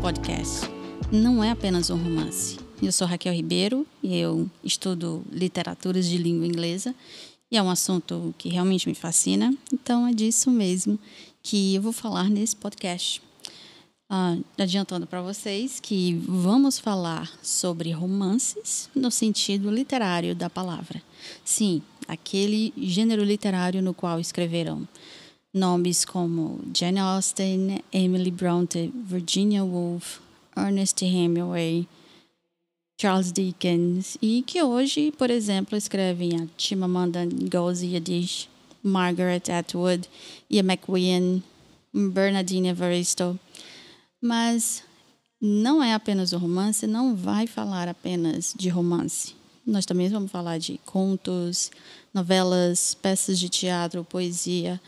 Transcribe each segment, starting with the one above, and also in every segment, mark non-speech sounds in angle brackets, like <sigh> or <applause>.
podcast não é apenas um romance. Eu sou Raquel Ribeiro e eu estudo literaturas de língua inglesa e é um assunto que realmente me fascina, então é disso mesmo que eu vou falar nesse podcast. Uh, adiantando para vocês que vamos falar sobre romances no sentido literário da palavra. Sim, aquele gênero literário no qual escreveram nomes como Jane Austen, Emily Bronte, Virginia Woolf, Ernest Hemingway, Charles Dickens e que hoje, por exemplo, escrevem a Chimamanda Ngozi Adichie, Margaret Atwood, Ian McQueen, Bernardine Evaristo. Mas não é apenas o romance, não vai falar apenas de romance. Nós também vamos falar de contos, novelas, peças de teatro, poesia,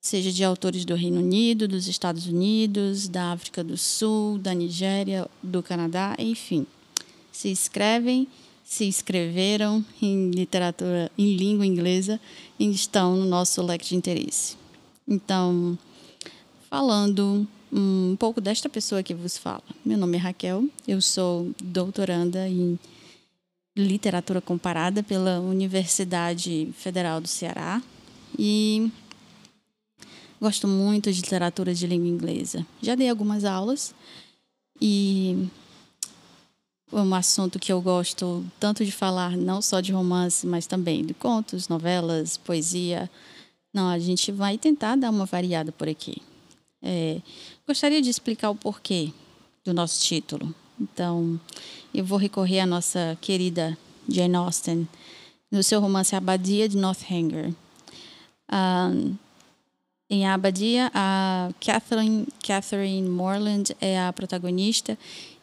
seja de autores do Reino Unido, dos Estados Unidos, da África do Sul, da Nigéria, do Canadá, enfim. Se escrevem, se escreveram em literatura, em língua inglesa e estão no nosso leque de interesse. Então, falando um pouco desta pessoa que vos fala. Meu nome é Raquel, eu sou doutoranda em literatura comparada pela Universidade Federal do Ceará e Gosto muito de literatura de língua inglesa. Já dei algumas aulas e um assunto que eu gosto tanto de falar, não só de romance, mas também de contos, novelas, poesia. Não, a gente vai tentar dar uma variada por aqui. É, gostaria de explicar o porquê do nosso título. Então, eu vou recorrer à nossa querida Jane Austen no seu romance Abadia de Northanger. Um, em Abadia, a Catherine, Catherine Morland é a protagonista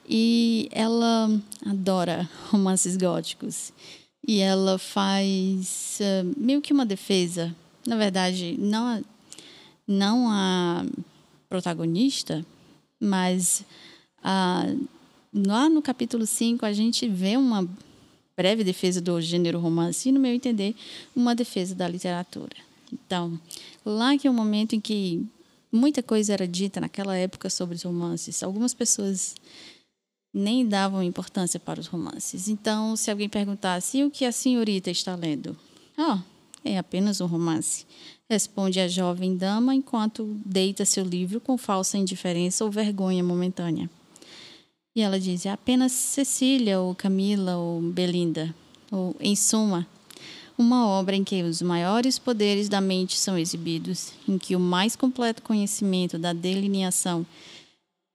e ela adora <laughs> romances góticos. E ela faz uh, meio que uma defesa. Na verdade, não a, não a protagonista, mas lá no capítulo 5 a gente vê uma breve defesa do gênero romance e, no meu entender, uma defesa da literatura. Então, lá que é o um momento em que muita coisa era dita naquela época sobre os romances. Algumas pessoas nem davam importância para os romances. Então, se alguém perguntasse o que a senhorita está lendo? Ah, oh, é apenas um romance. Responde a jovem dama enquanto deita seu livro com falsa indiferença ou vergonha momentânea. E ela diz: é apenas Cecília, ou Camila, ou Belinda. Ou, em suma, uma obra em que os maiores poderes da mente são exibidos, em que o mais completo conhecimento da delineação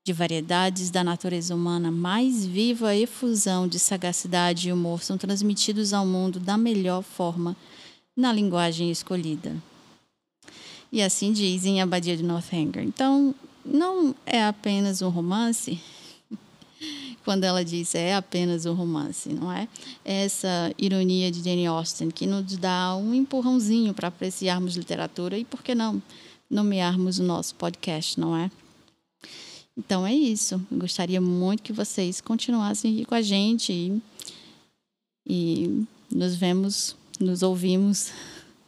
de variedades da natureza humana, mais viva efusão de sagacidade e humor são transmitidos ao mundo da melhor forma na linguagem escolhida. E assim dizem a Abadia de Northanger. Então, não é apenas um romance, quando ela diz é apenas um romance, não é? Essa ironia de Jane Austen que nos dá um empurrãozinho para apreciarmos literatura e, por que não, nomearmos o nosso podcast, não é? Então é isso. Eu gostaria muito que vocês continuassem aqui com a gente e, e nos vemos, nos ouvimos,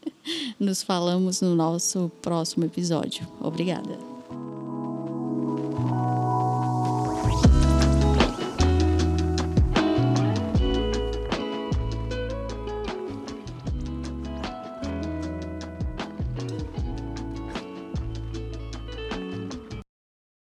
<laughs> nos falamos no nosso próximo episódio. Obrigada.